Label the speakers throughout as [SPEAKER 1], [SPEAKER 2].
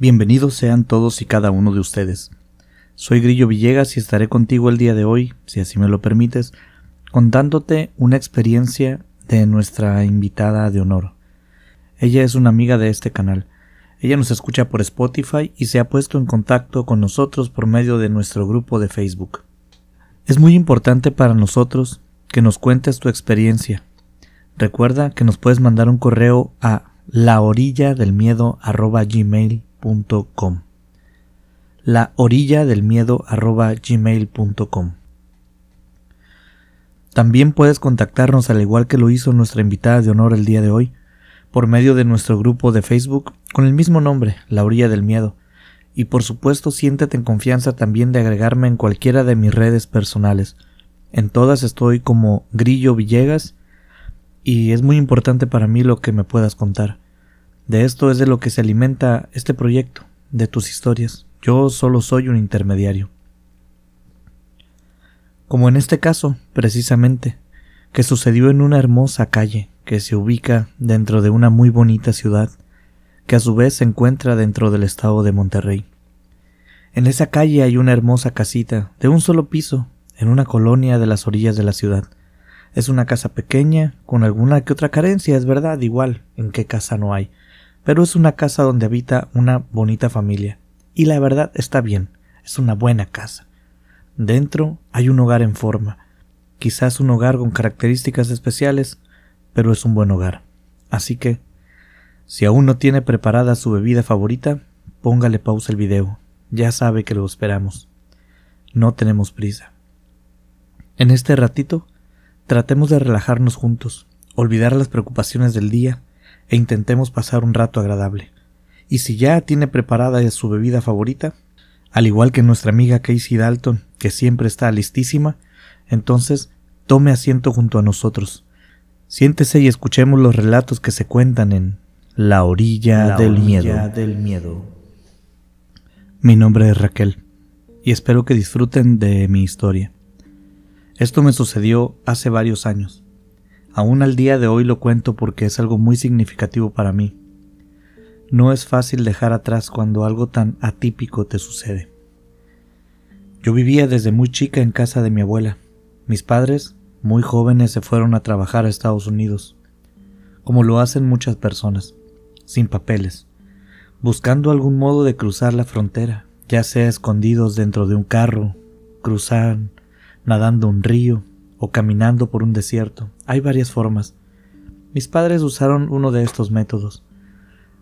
[SPEAKER 1] Bienvenidos sean todos y cada uno de ustedes. Soy Grillo Villegas y estaré contigo el día de hoy, si así me lo permites, contándote una experiencia de nuestra invitada de honor. Ella es una amiga de este canal. Ella nos escucha por Spotify y se ha puesto en contacto con nosotros por medio de nuestro grupo de Facebook. Es muy importante para nosotros que nos cuentes tu experiencia. Recuerda que nos puedes mandar un correo a la orilla del miedo la orilla del miedo gmail.com También puedes contactarnos al igual que lo hizo nuestra invitada de honor el día de hoy, por medio de nuestro grupo de Facebook con el mismo nombre, La Orilla del Miedo, y por supuesto siéntete en confianza también de agregarme en cualquiera de mis redes personales. En todas estoy como Grillo Villegas y es muy importante para mí lo que me puedas contar. De esto es de lo que se alimenta este proyecto, de tus historias. Yo solo soy un intermediario. Como en este caso, precisamente, que sucedió en una hermosa calle que se ubica dentro de una muy bonita ciudad, que a su vez se encuentra dentro del estado de Monterrey. En esa calle hay una hermosa casita de un solo piso, en una colonia de las orillas de la ciudad. Es una casa pequeña, con alguna que otra carencia, es verdad, igual, en qué casa no hay, pero es una casa donde habita una bonita familia. Y la verdad está bien, es una buena casa. Dentro hay un hogar en forma, quizás un hogar con características especiales, pero es un buen hogar. Así que, si aún no tiene preparada su bebida favorita, póngale pausa el video. Ya sabe que lo esperamos. No tenemos prisa. En este ratito, tratemos de relajarnos juntos, olvidar las preocupaciones del día e intentemos pasar un rato agradable. Y si ya tiene preparada su bebida favorita, al igual que nuestra amiga Casey Dalton, que siempre está listísima, entonces tome asiento junto a nosotros. Siéntese y escuchemos los relatos que se cuentan en La orilla, del, miedo. del miedo. Mi nombre es Raquel y espero que disfruten de mi historia. Esto me sucedió hace varios años. Aún al día de hoy lo cuento porque es algo muy significativo para mí. No es fácil dejar atrás cuando algo tan atípico te sucede. Yo vivía desde muy chica en casa de mi abuela. Mis padres, muy jóvenes, se fueron a trabajar a Estados Unidos, como lo hacen muchas personas, sin papeles, buscando algún modo de cruzar la frontera, ya sea escondidos dentro de un carro, cruzar nadando un río, o caminando por un desierto. Hay varias formas. Mis padres usaron uno de estos métodos.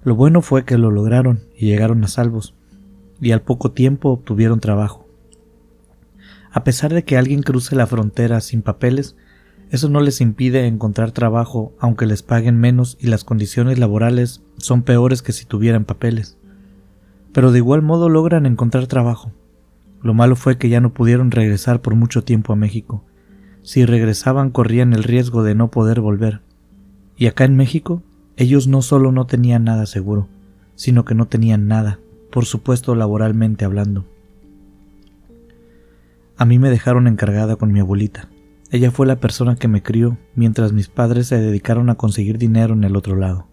[SPEAKER 1] Lo bueno fue que lo lograron y llegaron a salvos, y al poco tiempo obtuvieron trabajo. A pesar de que alguien cruce la frontera sin papeles, eso no les impide encontrar trabajo aunque les paguen menos y las condiciones laborales son peores que si tuvieran papeles. Pero de igual modo logran encontrar trabajo. Lo malo fue que ya no pudieron regresar por mucho tiempo a México, si regresaban corrían el riesgo de no poder volver. Y acá en México, ellos no solo no tenían nada seguro, sino que no tenían nada, por supuesto laboralmente hablando. A mí me dejaron encargada con mi abuelita. Ella fue la persona que me crió mientras mis padres se dedicaron a conseguir dinero en el otro lado.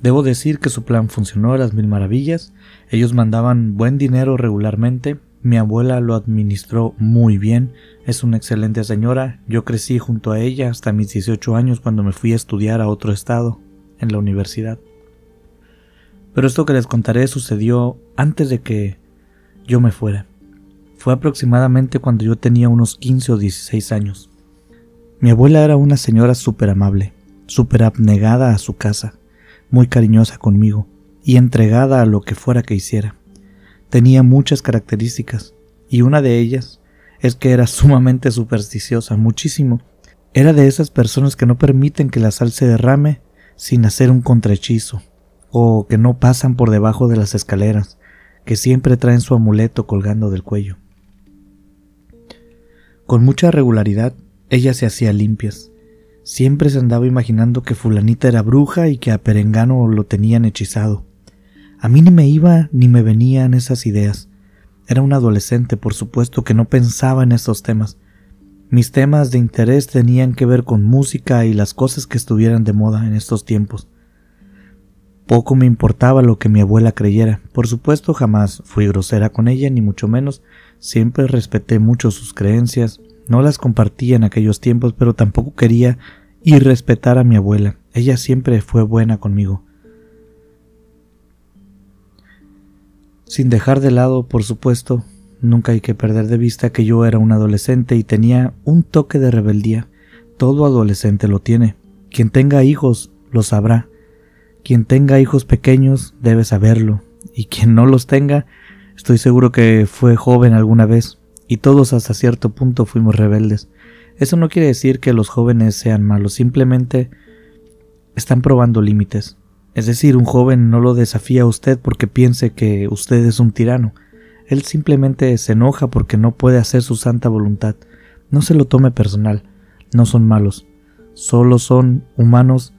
[SPEAKER 1] Debo decir que su plan funcionó a las mil maravillas, ellos mandaban buen dinero regularmente mi abuela lo administró muy bien, es una excelente señora, yo crecí junto a ella hasta mis 18 años cuando me fui a estudiar a otro estado, en la universidad. Pero esto que les contaré sucedió antes de que yo me fuera. Fue aproximadamente cuando yo tenía unos 15 o 16 años. Mi abuela era una señora súper amable, súper abnegada a su casa, muy cariñosa conmigo y entregada a lo que fuera que hiciera. Tenía muchas características, y una de ellas es que era sumamente supersticiosa, muchísimo. Era de esas personas que no permiten que la sal se derrame sin hacer un contrahechizo, o que no pasan por debajo de las escaleras, que siempre traen su amuleto colgando del cuello. Con mucha regularidad, ella se hacía limpias. Siempre se andaba imaginando que fulanita era bruja y que a Perengano lo tenían hechizado. A mí ni me iba ni me venían esas ideas. Era un adolescente, por supuesto, que no pensaba en estos temas. Mis temas de interés tenían que ver con música y las cosas que estuvieran de moda en estos tiempos. Poco me importaba lo que mi abuela creyera. Por supuesto, jamás fui grosera con ella, ni mucho menos. Siempre respeté mucho sus creencias. No las compartía en aquellos tiempos, pero tampoco quería irrespetar a mi abuela. Ella siempre fue buena conmigo. Sin dejar de lado, por supuesto, nunca hay que perder de vista que yo era un adolescente y tenía un toque de rebeldía. Todo adolescente lo tiene. Quien tenga hijos lo sabrá. Quien tenga hijos pequeños debe saberlo, y quien no los tenga, estoy seguro que fue joven alguna vez, y todos hasta cierto punto fuimos rebeldes. Eso no quiere decir que los jóvenes sean malos, simplemente están probando límites. Es decir, un joven no lo desafía a usted porque piense que usted es un tirano. Él simplemente se enoja porque no puede hacer su santa voluntad. No se lo tome personal. No son malos. Solo son humanos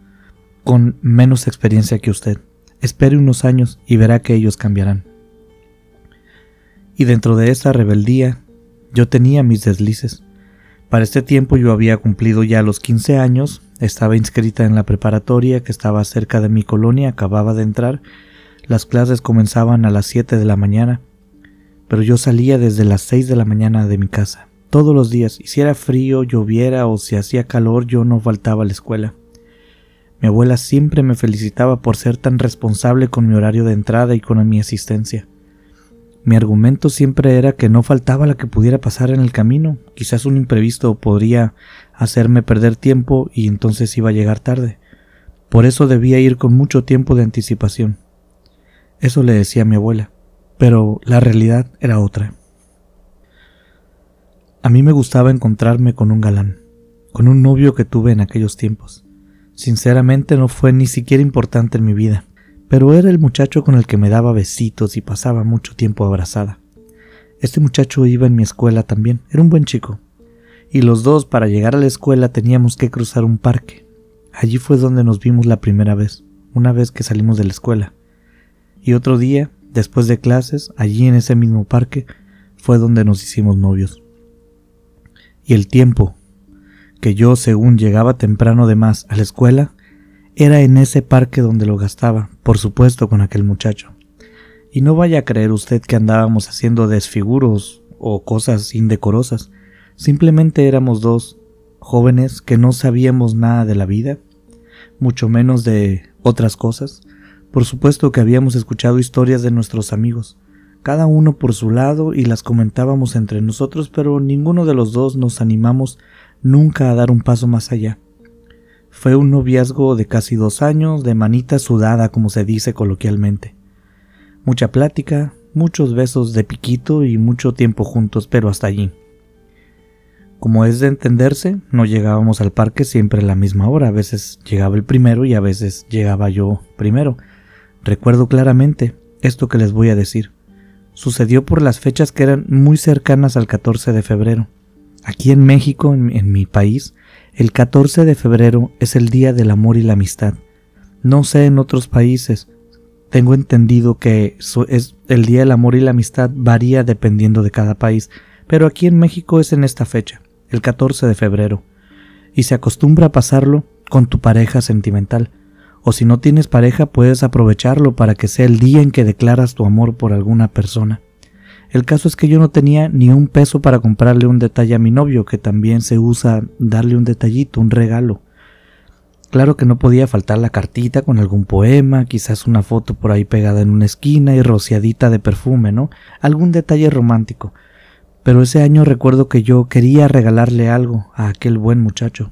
[SPEAKER 1] con menos experiencia que usted. Espere unos años y verá que ellos cambiarán. Y dentro de esa rebeldía, yo tenía mis deslices. Para este tiempo yo había cumplido ya los 15 años, estaba inscrita en la preparatoria que estaba cerca de mi colonia, acababa de entrar, las clases comenzaban a las 7 de la mañana, pero yo salía desde las 6 de la mañana de mi casa, todos los días, hiciera frío, lloviera o si hacía calor, yo no faltaba a la escuela. Mi abuela siempre me felicitaba por ser tan responsable con mi horario de entrada y con mi asistencia. Mi argumento siempre era que no faltaba la que pudiera pasar en el camino, quizás un imprevisto podría hacerme perder tiempo y entonces iba a llegar tarde. Por eso debía ir con mucho tiempo de anticipación. Eso le decía a mi abuela, pero la realidad era otra. A mí me gustaba encontrarme con un galán, con un novio que tuve en aquellos tiempos. Sinceramente no fue ni siquiera importante en mi vida, pero era el muchacho con el que me daba besitos y pasaba mucho tiempo abrazada. Este muchacho iba en mi escuela también, era un buen chico. Y los dos para llegar a la escuela teníamos que cruzar un parque. Allí fue donde nos vimos la primera vez, una vez que salimos de la escuela. Y otro día, después de clases, allí en ese mismo parque, fue donde nos hicimos novios. Y el tiempo, que yo, según llegaba temprano de más a la escuela, era en ese parque donde lo gastaba, por supuesto con aquel muchacho. Y no vaya a creer usted que andábamos haciendo desfiguros o cosas indecorosas, simplemente éramos dos jóvenes que no sabíamos nada de la vida, mucho menos de otras cosas. Por supuesto que habíamos escuchado historias de nuestros amigos, cada uno por su lado y las comentábamos entre nosotros, pero ninguno de los dos nos animamos nunca a dar un paso más allá. Fue un noviazgo de casi dos años, de manita sudada, como se dice coloquialmente. Mucha plática, muchos besos de piquito y mucho tiempo juntos, pero hasta allí. Como es de entenderse, no llegábamos al parque siempre a la misma hora, a veces llegaba el primero y a veces llegaba yo primero. Recuerdo claramente esto que les voy a decir. Sucedió por las fechas que eran muy cercanas al 14 de febrero. Aquí en México, en, mi país, el 14 de febrero es el Día del Amor y la Amistad. No sé en otros países. Tengo entendido que es el Día del Amor y la Amistad varía dependiendo de cada país, pero aquí en México es en esta fecha, el 14 de febrero, y se acostumbra a pasarlo con tu pareja sentimental, o si no tienes pareja puedes aprovecharlo para que sea el día en que declaras tu amor por alguna persona. El caso es que yo no tenía ni un peso para comprarle un detalle a mi novio, que también se usa darle un detallito, un regalo. Claro que no podía faltar la cartita con algún poema, quizás una foto por ahí pegada en una esquina y rociadita de perfume, ¿no? Algún detalle romántico. Pero ese año recuerdo que yo quería regalarle algo a aquel buen muchacho.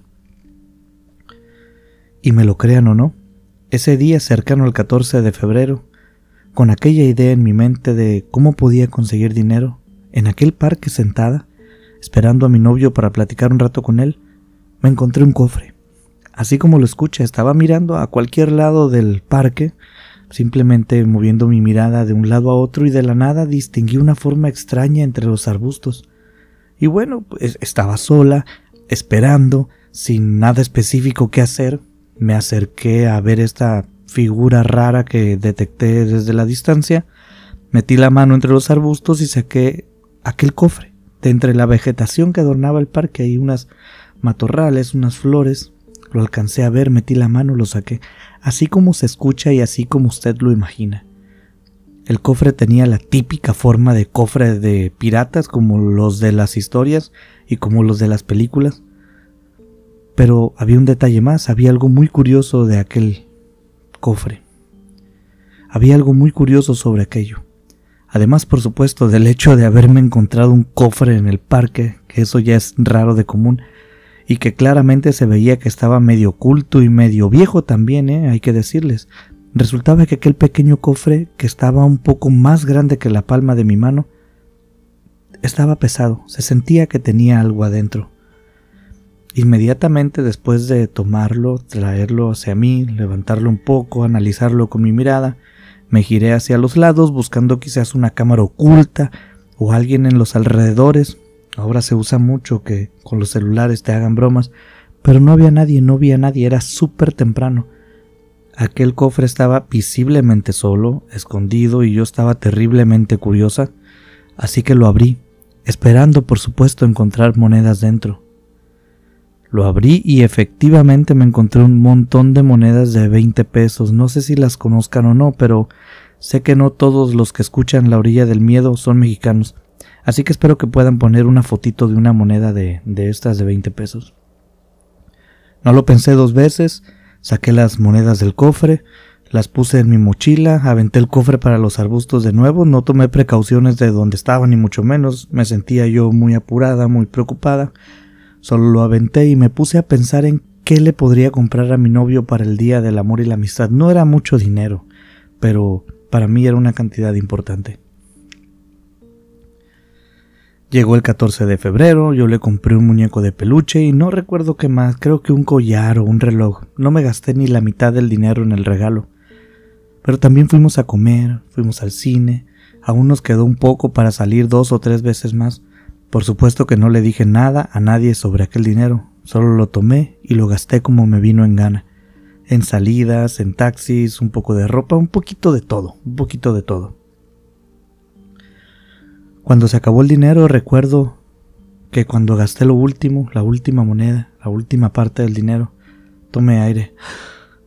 [SPEAKER 1] Y me lo crean o no, ese día cercano al 14 de febrero, con aquella idea en mi mente de cómo podía conseguir dinero, en aquel parque sentada, esperando a mi novio para platicar un rato con él, me encontré un cofre. Así como lo escucha, estaba mirando a cualquier lado del parque, simplemente moviendo mi mirada de un lado a otro y de la nada distinguí una forma extraña entre los arbustos. Y bueno, pues estaba sola, esperando, sin nada específico que hacer, me acerqué a ver esta figura rara que detecté desde la distancia, metí la mano entre los arbustos y saqué aquel cofre. De entre la vegetación que adornaba el parque hay unas matorrales, unas flores, Lo alcancé a ver, metí la mano, lo saqué, así como se escucha y así como usted lo imagina. El cofre tenía la típica forma de cofre de piratas como los de las historias y como los de las películas. Pero había un detalle más, había algo muy curioso de aquel cofre. Había algo muy curioso sobre aquello. Además, por supuesto, del hecho de haberme encontrado un cofre en el parque, que eso ya es raro de común, y que claramente se veía que estaba medio oculto y medio viejo también, ¿eh? hay que decirles. Resultaba que aquel pequeño cofre, que estaba un poco más grande que la palma de mi mano, estaba pesado, se sentía que tenía algo adentro. Inmediatamente después de tomarlo, traerlo hacia mí, levantarlo un poco, analizarlo con mi mirada, me giré hacia los lados buscando quizás una cámara oculta o alguien en los alrededores. Ahora se usa mucho que con los celulares te hagan bromas, pero no había nadie, no había nadie, era súper temprano. Aquel cofre estaba visiblemente solo, escondido, y yo estaba terriblemente curiosa, así que lo abrí, esperando por supuesto encontrar monedas dentro. Lo abrí y efectivamente me encontré un montón de monedas de 20 pesos. No sé si las conozcan o no, pero sé que no todos los que escuchan La orilla del miedo son mexicanos. Así que espero que puedan poner una fotito de una moneda de, de estas de 20 pesos. No lo pensé dos veces, saqué las monedas del cofre, las puse en mi mochila, aventé el cofre para los arbustos de nuevo, no tomé precauciones de donde estaba ni mucho menos, me sentía yo muy apurada, muy preocupada, Solo lo aventé y me puse a pensar en qué le podría comprar a mi novio para el Día del Amor y la Amistad. No era mucho dinero, pero para mí era una cantidad importante. Llegó el 14 de febrero, yo le compré un muñeco de peluche y no recuerdo qué más, creo que un collar o un reloj. No me gasté ni la mitad del dinero en el regalo. Pero también fuimos a comer, fuimos al cine, aún nos quedó un poco para salir dos o tres veces más. Por supuesto que no le dije nada a nadie sobre aquel dinero, solo lo tomé y lo gasté como me vino en gana. En salidas, en taxis, un poco de ropa, un poquito de todo, un poquito de todo. Cuando se acabó el dinero recuerdo que cuando gasté lo último, la última moneda, la última parte del dinero, tomé aire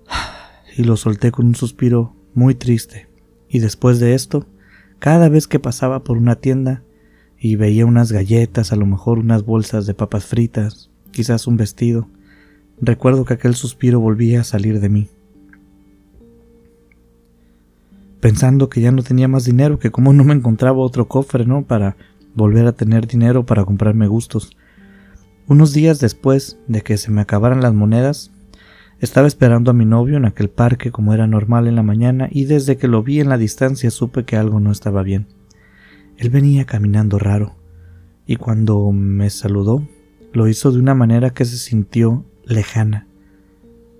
[SPEAKER 1] y lo solté con un suspiro muy triste. Y después de esto, cada vez que pasaba por una tienda, y veía unas galletas, a lo mejor unas bolsas de papas fritas, quizás un vestido. Recuerdo que aquel suspiro volvía a salir de mí. Pensando que ya no tenía más dinero, que como no me encontraba otro cofre, ¿no? Para volver a tener dinero para comprarme gustos. Unos días después de que se me acabaran las monedas, estaba esperando a mi novio en aquel parque como era normal en la mañana y desde que lo vi en la distancia supe que algo no estaba bien. Él venía caminando raro, y cuando me saludó, lo hizo de una manera que se sintió lejana.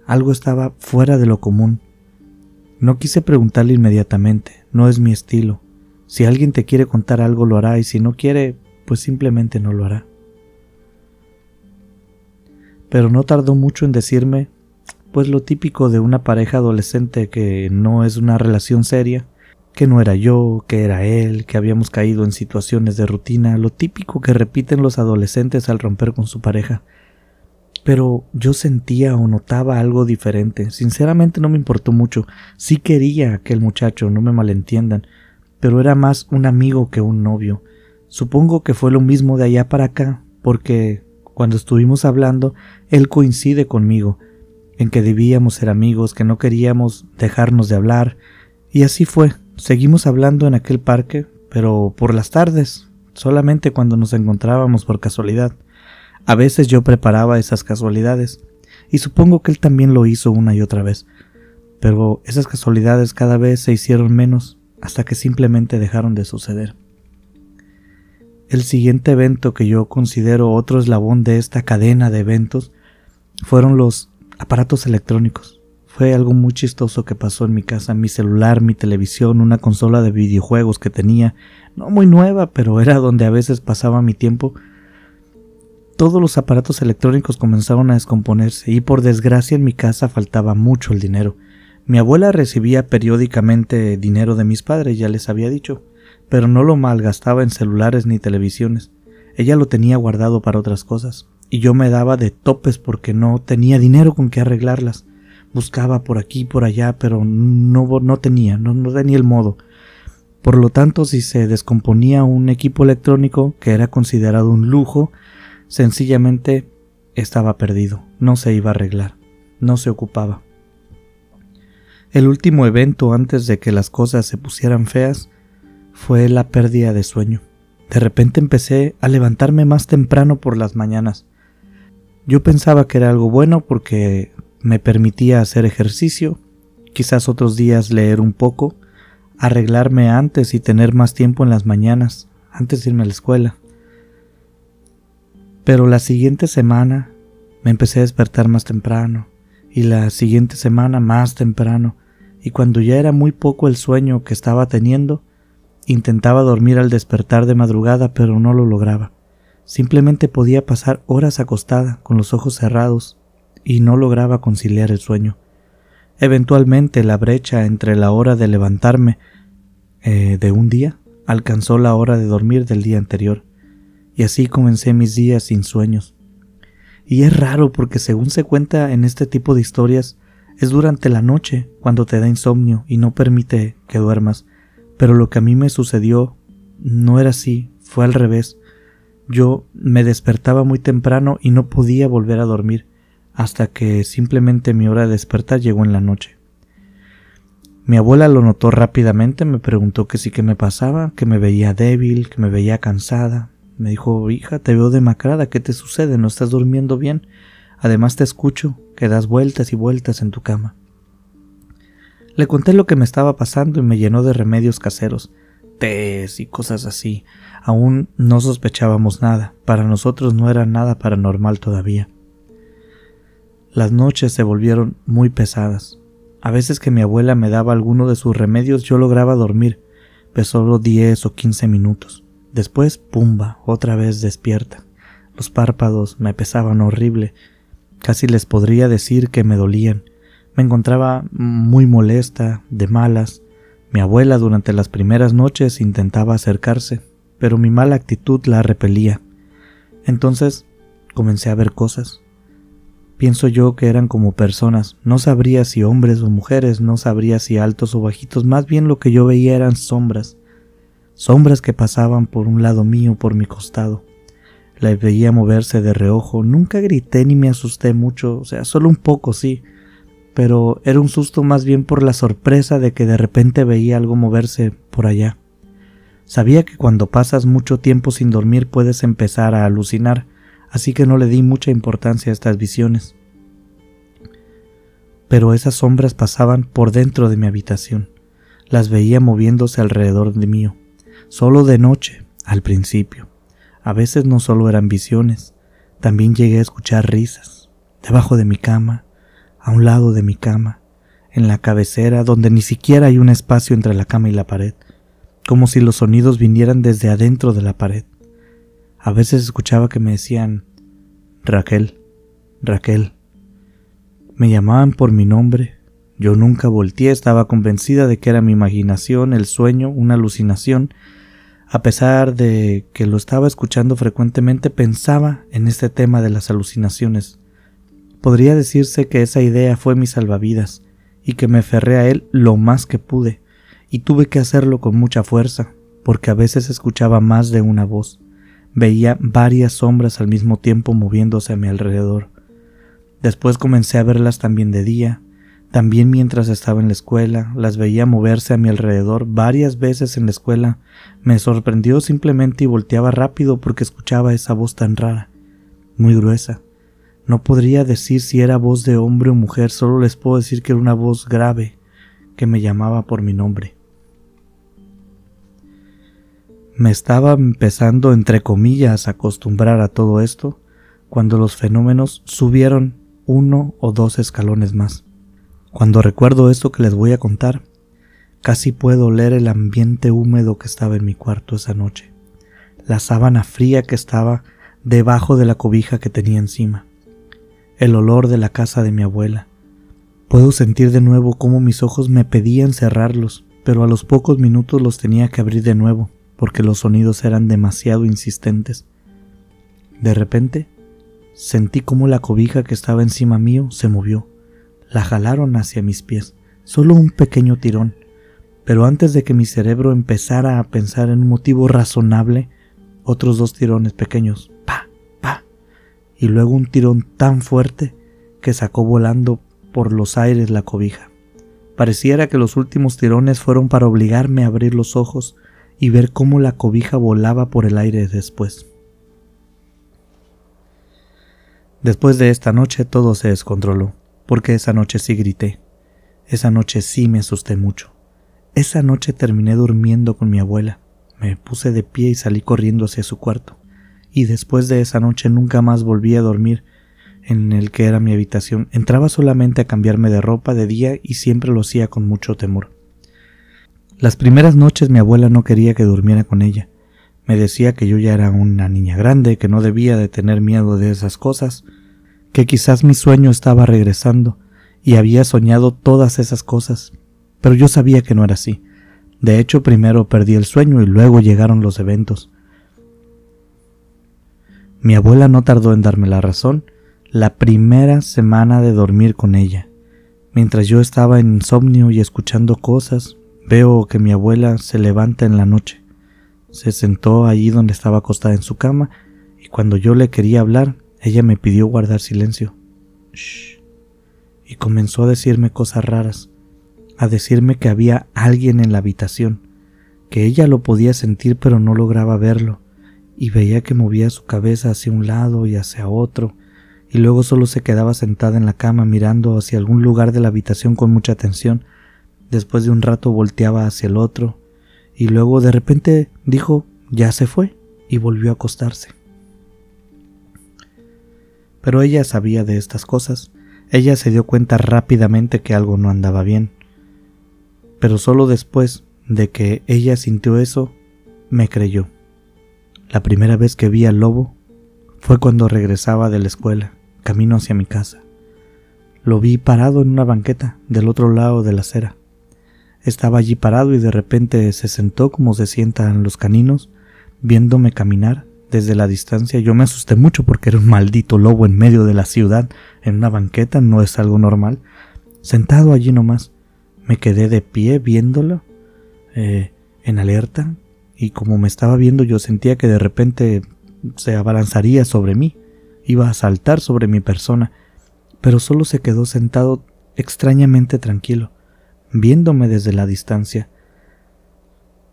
[SPEAKER 1] Algo estaba fuera de lo común. No quise preguntarle inmediatamente, no es mi estilo. Si alguien te quiere contar algo lo hará y si no quiere, pues simplemente no lo hará. Pero no tardó mucho en decirme, pues lo típico de una pareja adolescente que no es una relación seria, que no era yo, que era él, que habíamos caído en situaciones de rutina, lo típico que repiten los adolescentes al romper con su pareja. Pero yo sentía o notaba algo diferente. Sinceramente no me importó mucho. Sí quería a aquel muchacho, no me malentiendan, pero era más un amigo que un novio. Supongo que fue lo mismo de allá para acá, porque cuando estuvimos hablando, él coincide conmigo, en que debíamos ser amigos, que no queríamos dejarnos de hablar, y así fue, Seguimos hablando en aquel parque, pero por las tardes, solamente cuando nos encontrábamos por casualidad. A veces yo preparaba esas casualidades, y supongo que él también lo hizo una y otra vez, pero esas casualidades cada vez se hicieron menos hasta que simplemente dejaron de suceder. El siguiente evento que yo considero otro eslabón de esta cadena de eventos fueron los aparatos electrónicos. Fue algo muy chistoso que pasó en mi casa, mi celular, mi televisión, una consola de videojuegos que tenía, no muy nueva, pero era donde a veces pasaba mi tiempo. Todos los aparatos electrónicos comenzaron a descomponerse y por desgracia en mi casa faltaba mucho el dinero. Mi abuela recibía periódicamente dinero de mis padres, ya les había dicho, pero no lo malgastaba en celulares ni televisiones. Ella lo tenía guardado para otras cosas. y yo me daba de topes porque no tenía dinero con que arreglarlas. Buscaba por aquí y por allá, pero no, no tenía, no, no tenía el modo. Por lo tanto, si se descomponía un equipo electrónico que era considerado un lujo, sencillamente estaba perdido, no se iba a arreglar, no se ocupaba. El último evento antes de que las cosas se pusieran feas fue la pérdida de sueño. De repente empecé a levantarme más temprano por las mañanas. Yo pensaba que era algo bueno porque me permitía hacer ejercicio, quizás otros días leer un poco, arreglarme antes y tener más tiempo en las mañanas, antes de irme a la escuela. Pero la siguiente semana me empecé a despertar más temprano, y la siguiente semana más temprano, y cuando ya era muy poco el sueño que estaba teniendo, intentaba dormir al despertar de madrugada, pero no lo lograba. Simplemente podía pasar horas acostada, con los ojos cerrados, y no lograba conciliar el sueño. Eventualmente la brecha entre la hora de levantarme eh, de un día alcanzó la hora de dormir del día anterior, y así comencé mis días sin sueños. Y es raro porque según se cuenta en este tipo de historias, es durante la noche cuando te da insomnio y no permite que duermas, pero lo que a mí me sucedió no era así, fue al revés. Yo me despertaba muy temprano y no podía volver a dormir hasta que simplemente mi hora de despertar llegó en la noche. Mi abuela lo notó rápidamente, me preguntó que sí que me pasaba, que me veía débil, que me veía cansada. Me dijo, hija, te veo demacrada, ¿qué te sucede? ¿No estás durmiendo bien? Además te escucho, que das vueltas y vueltas en tu cama. Le conté lo que me estaba pasando y me llenó de remedios caseros, tés y cosas así. Aún no sospechábamos nada, para nosotros no era nada paranormal todavía. Las noches se volvieron muy pesadas. A veces que mi abuela me daba alguno de sus remedios yo lograba dormir, pero solo diez o quince minutos. Después, pumba, otra vez despierta. Los párpados me pesaban horrible. Casi les podría decir que me dolían. Me encontraba muy molesta, de malas. Mi abuela durante las primeras noches intentaba acercarse, pero mi mala actitud la repelía. Entonces comencé a ver cosas. Pienso yo que eran como personas, no sabría si hombres o mujeres, no sabría si altos o bajitos, más bien lo que yo veía eran sombras, sombras que pasaban por un lado mío, por mi costado. La veía moverse de reojo, nunca grité ni me asusté mucho, o sea, solo un poco sí, pero era un susto más bien por la sorpresa de que de repente veía algo moverse por allá. Sabía que cuando pasas mucho tiempo sin dormir puedes empezar a alucinar, así que no le di mucha importancia a estas visiones. Pero esas sombras pasaban por dentro de mi habitación. Las veía moviéndose alrededor de mí, solo de noche, al principio. A veces no solo eran visiones, también llegué a escuchar risas, debajo de mi cama, a un lado de mi cama, en la cabecera donde ni siquiera hay un espacio entre la cama y la pared, como si los sonidos vinieran desde adentro de la pared. A veces escuchaba que me decían Raquel, Raquel. Me llamaban por mi nombre. Yo nunca volteé, estaba convencida de que era mi imaginación, el sueño, una alucinación. A pesar de que lo estaba escuchando frecuentemente, pensaba en este tema de las alucinaciones. Podría decirse que esa idea fue mi salvavidas, y que me aferré a él lo más que pude, y tuve que hacerlo con mucha fuerza, porque a veces escuchaba más de una voz. Veía varias sombras al mismo tiempo moviéndose a mi alrededor. Después comencé a verlas también de día, también mientras estaba en la escuela, las veía moverse a mi alrededor varias veces en la escuela. Me sorprendió simplemente y volteaba rápido porque escuchaba esa voz tan rara, muy gruesa. No podría decir si era voz de hombre o mujer, solo les puedo decir que era una voz grave que me llamaba por mi nombre. Me estaba empezando, entre comillas, a acostumbrar a todo esto cuando los fenómenos subieron uno o dos escalones más. Cuando recuerdo esto que les voy a contar, casi puedo oler el ambiente húmedo que estaba en mi cuarto esa noche, la sábana fría que estaba debajo de la cobija que tenía encima, el olor de la casa de mi abuela. Puedo sentir de nuevo cómo mis ojos me pedían cerrarlos, pero a los pocos minutos los tenía que abrir de nuevo porque los sonidos eran demasiado insistentes. De repente, sentí como la cobija que estaba encima mío se movió. La jalaron hacia mis pies, solo un pequeño tirón, pero antes de que mi cerebro empezara a pensar en un motivo razonable, otros dos tirones pequeños, pa, pa, y luego un tirón tan fuerte que sacó volando por los aires la cobija. Pareciera que los últimos tirones fueron para obligarme a abrir los ojos y ver cómo la cobija volaba por el aire después. Después de esta noche todo se descontroló, porque esa noche sí grité. Esa noche sí me asusté mucho. Esa noche terminé durmiendo con mi abuela. Me puse de pie y salí corriendo hacia su cuarto. Y después de esa noche nunca más volví a dormir en el que era mi habitación. Entraba solamente a cambiarme de ropa de día y siempre lo hacía con mucho temor. Las primeras noches mi abuela no quería que durmiera con ella. Me decía que yo ya era una niña grande, que no debía de tener miedo de esas cosas, que quizás mi sueño estaba regresando y había soñado todas esas cosas, pero yo sabía que no era así. De hecho, primero perdí el sueño y luego llegaron los eventos. Mi abuela no tardó en darme la razón la primera semana de dormir con ella. Mientras yo estaba en insomnio y escuchando cosas, veo que mi abuela se levanta en la noche. Se sentó allí donde estaba acostada en su cama y cuando yo le quería hablar, ella me pidió guardar silencio. Shh. Y comenzó a decirme cosas raras, a decirme que había alguien en la habitación, que ella lo podía sentir pero no lograba verlo, y veía que movía su cabeza hacia un lado y hacia otro, y luego solo se quedaba sentada en la cama mirando hacia algún lugar de la habitación con mucha atención. Después de un rato volteaba hacia el otro, y luego de repente dijo ya se fue y volvió a acostarse. Pero ella sabía de estas cosas, ella se dio cuenta rápidamente que algo no andaba bien. Pero solo después de que ella sintió eso, me creyó. La primera vez que vi al lobo fue cuando regresaba de la escuela camino hacia mi casa. Lo vi parado en una banqueta del otro lado de la acera. Estaba allí parado y de repente se sentó como se sientan los caninos, viéndome caminar desde la distancia. Yo me asusté mucho porque era un maldito lobo en medio de la ciudad, en una banqueta, no es algo normal. Sentado allí nomás, me quedé de pie viéndolo, eh, en alerta, y como me estaba viendo yo sentía que de repente se abalanzaría sobre mí iba a saltar sobre mi persona, pero solo se quedó sentado extrañamente tranquilo, viéndome desde la distancia.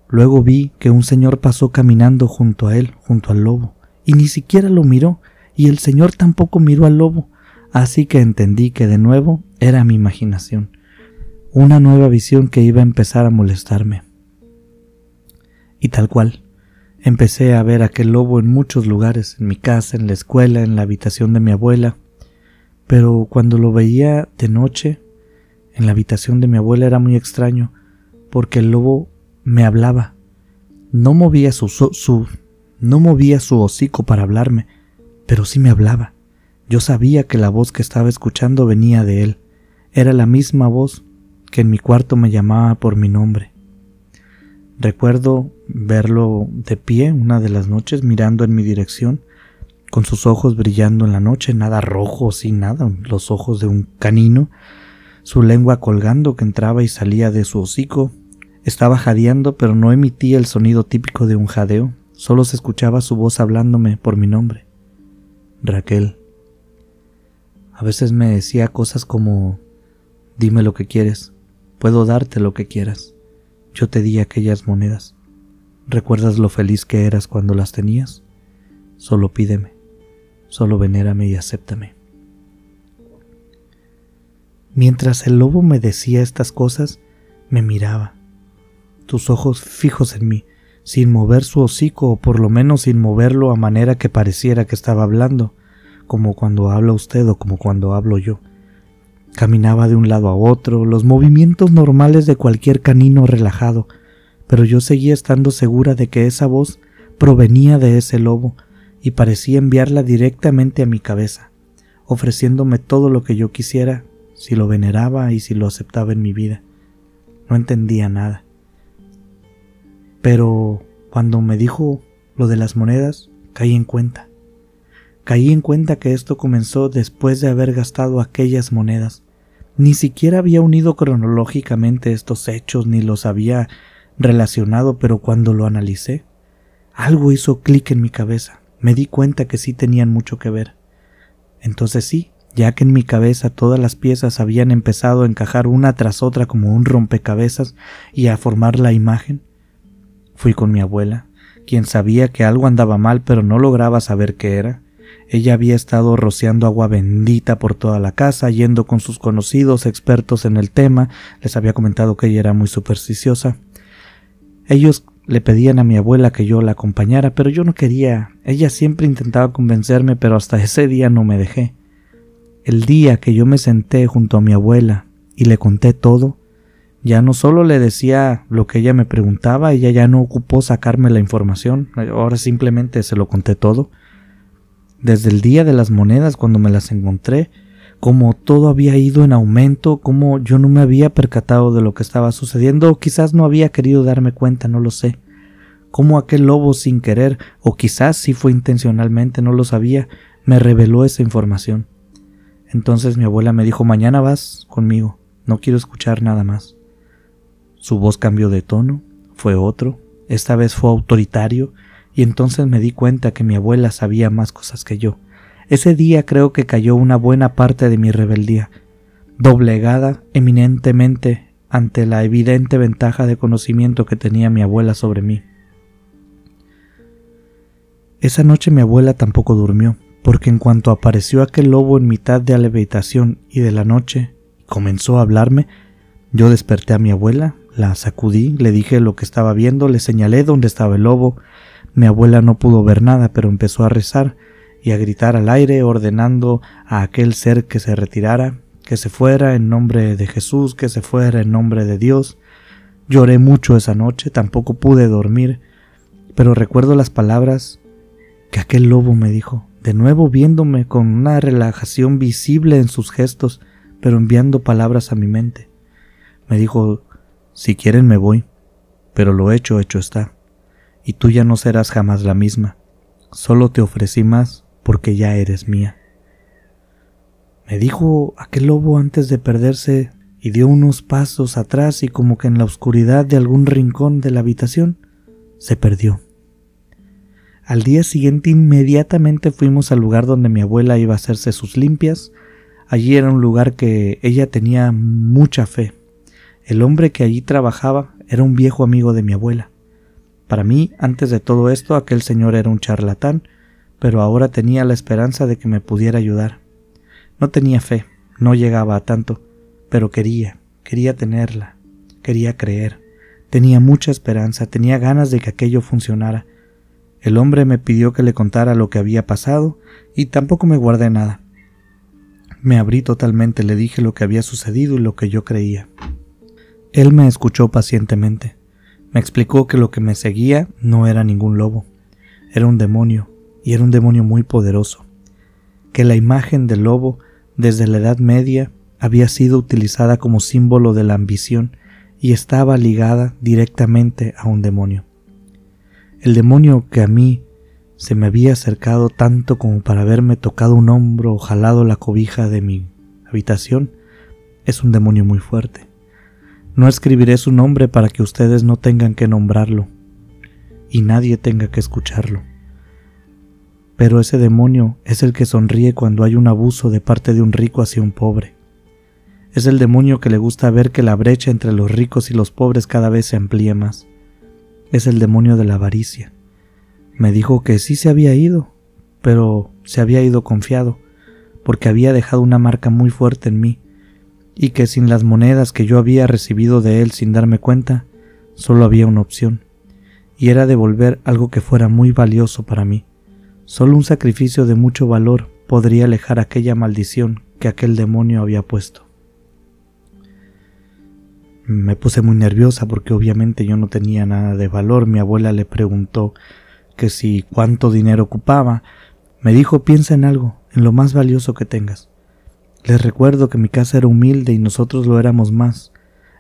[SPEAKER 1] Luego vi que un señor pasó caminando junto a él, junto al lobo, y ni siquiera lo miró, y el señor tampoco miró al lobo, así que entendí que de nuevo era mi imaginación, una nueva visión que iba a empezar a molestarme. Y tal cual, Empecé a ver aquel lobo en muchos lugares, en mi casa, en la escuela, en la habitación de mi abuela, pero cuando lo veía de noche, en la habitación de mi abuela era muy extraño, porque el lobo me hablaba. No movía su, su no movía su hocico para hablarme, pero sí me hablaba. Yo sabía que la voz que estaba escuchando venía de él. Era la misma voz que en mi cuarto me llamaba por mi nombre. Recuerdo verlo de pie una de las noches mirando en mi dirección, con sus ojos brillando en la noche, nada rojo, sin nada, los ojos de un canino, su lengua colgando que entraba y salía de su hocico. Estaba jadeando, pero no emitía el sonido típico de un jadeo, solo se escuchaba su voz hablándome por mi nombre. Raquel. A veces me decía cosas como Dime lo que quieres, puedo darte lo que quieras. Yo te di aquellas monedas. ¿Recuerdas lo feliz que eras cuando las tenías? Solo pídeme, solo venérame y acéptame. Mientras el lobo me decía estas cosas, me miraba, tus ojos fijos en mí, sin mover su hocico o por lo menos sin moverlo a manera que pareciera que estaba hablando, como cuando habla usted o como cuando hablo yo. Caminaba de un lado a otro, los movimientos normales de cualquier canino relajado, pero yo seguía estando segura de que esa voz provenía de ese lobo y parecía enviarla directamente a mi cabeza, ofreciéndome todo lo que yo quisiera si lo veneraba y si lo aceptaba en mi vida. No entendía nada. Pero cuando me dijo lo de las monedas, caí en cuenta. Caí en cuenta que esto comenzó después de haber gastado aquellas monedas. Ni siquiera había unido cronológicamente estos hechos ni los había relacionado, pero cuando lo analicé, algo hizo clic en mi cabeza. Me di cuenta que sí tenían mucho que ver. Entonces sí, ya que en mi cabeza todas las piezas habían empezado a encajar una tras otra como un rompecabezas y a formar la imagen, fui con mi abuela, quien sabía que algo andaba mal pero no lograba saber qué era. Ella había estado rociando agua bendita por toda la casa, yendo con sus conocidos expertos en el tema, les había comentado que ella era muy supersticiosa. Ellos le pedían a mi abuela que yo la acompañara, pero yo no quería. Ella siempre intentaba convencerme, pero hasta ese día no me dejé. El día que yo me senté junto a mi abuela y le conté todo, ya no solo le decía lo que ella me preguntaba, ella ya no ocupó sacarme la información, ahora simplemente se lo conté todo. Desde el día de las monedas, cuando me las encontré, como todo había ido en aumento, como yo no me había percatado de lo que estaba sucediendo, o quizás no había querido darme cuenta, no lo sé. Como aquel lobo sin querer, o quizás si fue intencionalmente, no lo sabía, me reveló esa información. Entonces mi abuela me dijo mañana vas conmigo, no quiero escuchar nada más. Su voz cambió de tono, fue otro, esta vez fue autoritario, y entonces me di cuenta que mi abuela sabía más cosas que yo ese día creo que cayó una buena parte de mi rebeldía, doblegada eminentemente ante la evidente ventaja de conocimiento que tenía mi abuela sobre mí. Esa noche mi abuela tampoco durmió, porque en cuanto apareció aquel lobo en mitad de la habitación y de la noche comenzó a hablarme, yo desperté a mi abuela, la sacudí, le dije lo que estaba viendo, le señalé dónde estaba el lobo. Mi abuela no pudo ver nada, pero empezó a rezar y a gritar al aire ordenando a aquel ser que se retirara, que se fuera en nombre de Jesús, que se fuera en nombre de Dios. Lloré mucho esa noche, tampoco pude dormir, pero recuerdo las palabras que aquel lobo me dijo, de nuevo viéndome con una relajación visible en sus gestos, pero enviando palabras a mi mente. Me dijo, si quieren me voy, pero lo hecho hecho está, y tú ya no serás jamás la misma. Solo te ofrecí más porque ya eres mía. Me dijo aquel lobo antes de perderse y dio unos pasos atrás y como que en la oscuridad de algún rincón de la habitación se perdió. Al día siguiente inmediatamente fuimos al lugar donde mi abuela iba a hacerse sus limpias. Allí era un lugar que ella tenía mucha fe. El hombre que allí trabajaba era un viejo amigo de mi abuela. Para mí, antes de todo esto, aquel señor era un charlatán pero ahora tenía la esperanza de que me pudiera ayudar. No tenía fe, no llegaba a tanto, pero quería, quería tenerla, quería creer. Tenía mucha esperanza, tenía ganas de que aquello funcionara. El hombre me pidió que le contara lo que había pasado y tampoco me guardé nada. Me abrí totalmente, le dije lo que había sucedido y lo que yo creía. Él me escuchó pacientemente. Me explicó que lo que me seguía no era ningún lobo, era un demonio, y era un demonio muy poderoso, que la imagen del lobo desde la Edad Media había sido utilizada como símbolo de la ambición y estaba ligada directamente a un demonio. El demonio que a mí se me había acercado tanto como para haberme tocado un hombro o jalado la cobija de mi habitación es un demonio muy fuerte. No escribiré su nombre para que ustedes no tengan que nombrarlo y nadie tenga que escucharlo. Pero ese demonio es el que sonríe cuando hay un abuso de parte de un rico hacia un pobre. Es el demonio que le gusta ver que la brecha entre los ricos y los pobres cada vez se amplíe más. Es el demonio de la avaricia. Me dijo que sí se había ido, pero se había ido confiado, porque había dejado una marca muy fuerte en mí, y que sin las monedas que yo había recibido de él sin darme cuenta, solo había una opción, y era devolver algo que fuera muy valioso para mí. Solo un sacrificio de mucho valor podría alejar aquella maldición que aquel demonio había puesto. Me puse muy nerviosa porque obviamente yo no tenía nada de valor. Mi abuela le preguntó que si cuánto dinero ocupaba. Me dijo piensa en algo, en lo más valioso que tengas. Les recuerdo que mi casa era humilde y nosotros lo éramos más.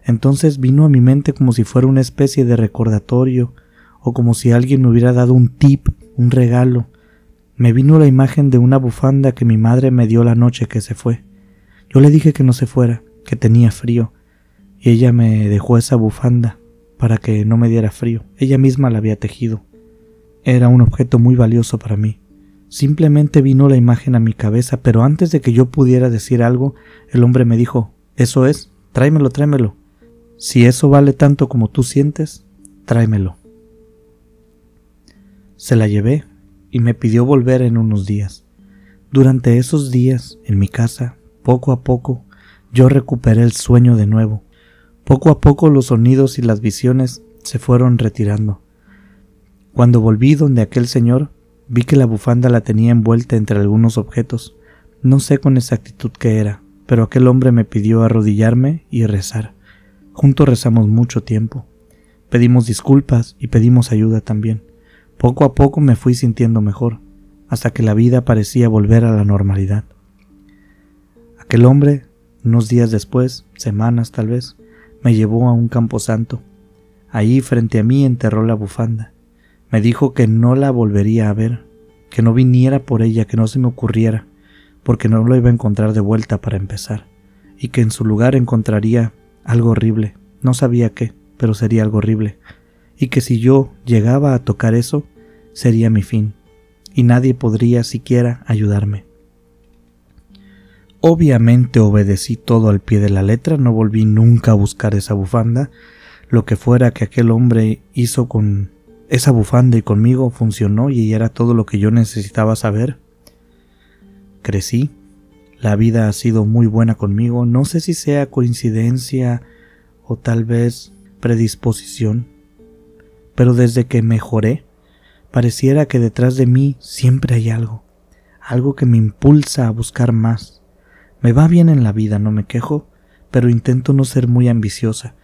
[SPEAKER 1] Entonces vino a mi mente como si fuera una especie de recordatorio o como si alguien me hubiera dado un tip, un regalo, me vino la imagen de una bufanda que mi madre me dio la noche que se fue. Yo le dije que no se fuera, que tenía frío, y ella me dejó esa bufanda para que no me diera frío. Ella misma la había tejido. Era un objeto muy valioso para mí. Simplemente vino la imagen a mi cabeza, pero antes de que yo pudiera decir algo, el hombre me dijo, Eso es, tráemelo, tráemelo. Si eso vale tanto como tú sientes, tráemelo. Se la llevé y me pidió volver en unos días. Durante esos días, en mi casa, poco a poco, yo recuperé el sueño de nuevo. Poco a poco los sonidos y las visiones se fueron retirando. Cuando volví donde aquel señor, vi que la bufanda la tenía envuelta entre algunos objetos. No sé con exactitud qué era, pero aquel hombre me pidió arrodillarme y rezar. Juntos rezamos mucho tiempo. Pedimos disculpas y pedimos ayuda también. Poco a poco me fui sintiendo mejor, hasta que la vida parecía volver a la normalidad. Aquel hombre, unos días después, semanas tal vez, me llevó a un camposanto. Allí frente a mí enterró la bufanda. Me dijo que no la volvería a ver, que no viniera por ella, que no se me ocurriera, porque no lo iba a encontrar de vuelta para empezar, y que en su lugar encontraría algo horrible, no sabía qué, pero sería algo horrible, y que si yo llegaba a tocar eso, sería mi fin, y nadie podría siquiera ayudarme. Obviamente obedecí todo al pie de la letra, no volví nunca a buscar esa bufanda, lo que fuera que aquel hombre hizo con esa bufanda y conmigo funcionó y era todo lo que yo necesitaba saber. Crecí, la vida ha sido muy buena conmigo, no sé si sea coincidencia o tal vez predisposición, pero desde que mejoré, pareciera que detrás de mí siempre hay algo, algo que me impulsa a buscar más. Me va bien en la vida, no me quejo, pero intento no ser muy ambiciosa.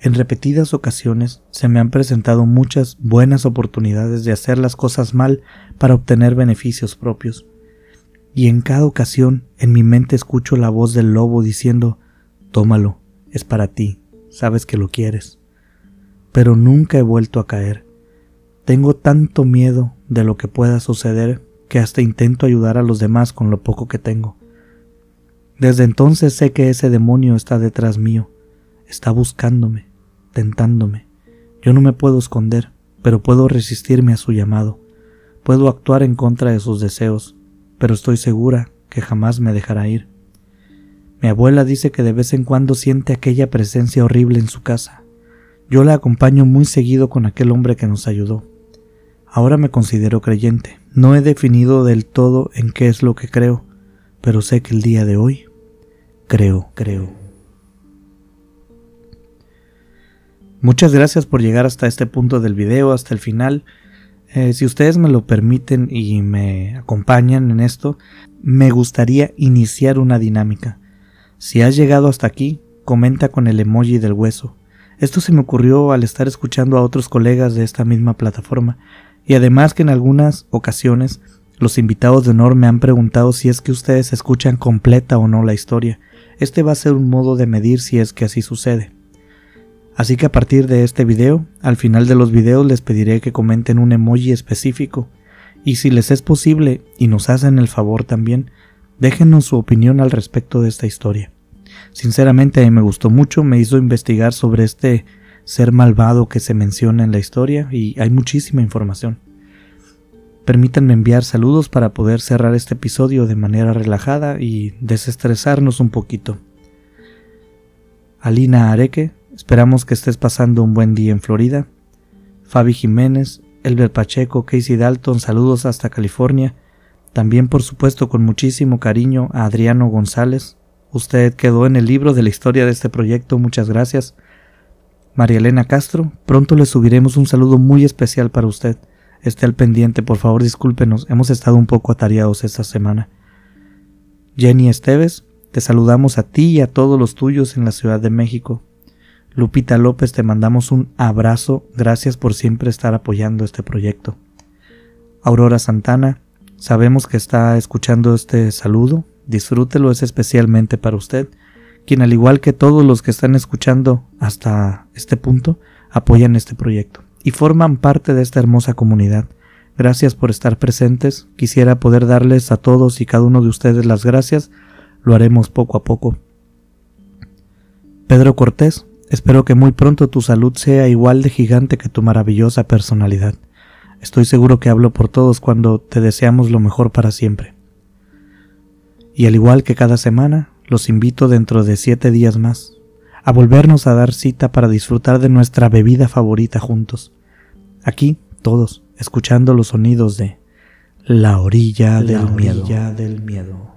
[SPEAKER 1] En repetidas ocasiones se me han presentado muchas buenas oportunidades de hacer las cosas mal para obtener beneficios propios. Y en cada ocasión en mi mente escucho la voz del lobo diciendo Tómalo, es para ti, sabes que lo quieres pero nunca he vuelto a caer. Tengo tanto miedo de lo que pueda suceder que hasta intento ayudar a los demás con lo poco que tengo. Desde entonces sé que ese demonio está detrás mío, está buscándome, tentándome. Yo no me puedo esconder, pero puedo resistirme a su llamado. Puedo actuar en contra de sus deseos, pero estoy segura que jamás me dejará ir. Mi abuela dice que de vez en cuando siente aquella presencia horrible en su casa, yo la acompaño muy seguido con aquel hombre que nos ayudó. Ahora me considero creyente. No he definido del todo en qué es lo que creo, pero sé que el día de hoy creo, creo. Muchas gracias por llegar hasta este punto del video, hasta el final. Eh, si ustedes me lo permiten y me acompañan en esto, me gustaría iniciar una dinámica. Si has llegado hasta aquí, comenta con el emoji del hueso. Esto se me ocurrió al estar escuchando a otros colegas de esta misma plataforma, y además que en algunas ocasiones los invitados de honor me han preguntado si es que ustedes escuchan completa o no la historia. Este va a ser un modo de medir si es que así sucede. Así que a partir de este video, al final de los videos les pediré que comenten un emoji específico, y si les es posible y nos hacen el favor también, déjenos su opinión al respecto de esta historia. Sinceramente a mí me gustó mucho, me hizo investigar sobre este ser malvado que se menciona en la historia y hay muchísima información. Permítanme enviar saludos para poder cerrar este episodio de manera relajada y desestresarnos un poquito. Alina Areque, esperamos que estés pasando un buen día en Florida. Fabi Jiménez, Elber Pacheco, Casey Dalton, saludos hasta California. También por supuesto con muchísimo cariño a Adriano González, Usted quedó en el libro de la historia de este proyecto, muchas gracias. María Elena Castro, pronto le subiremos un saludo muy especial para usted. Esté al pendiente, por favor discúlpenos, hemos estado un poco atareados esta semana. Jenny Esteves, te saludamos a ti y a todos los tuyos en la Ciudad de México. Lupita López, te mandamos un abrazo, gracias por siempre estar apoyando este proyecto. Aurora Santana, sabemos que está escuchando este saludo, disfrútelo, es especialmente para usted, quien al igual que todos los que están escuchando hasta este punto, apoyan este proyecto y forman parte de esta hermosa comunidad. Gracias por estar presentes. Quisiera poder darles a todos y cada uno de ustedes las gracias. Lo haremos poco a poco. Pedro Cortés, espero que muy pronto tu salud sea igual de gigante que tu maravillosa personalidad. Estoy seguro que hablo por todos cuando te deseamos lo mejor para siempre. Y al igual que cada semana, los invito dentro de siete días más a volvernos a dar cita para disfrutar de nuestra bebida favorita juntos. Aquí, todos, escuchando los sonidos de La orilla, del, orilla del miedo.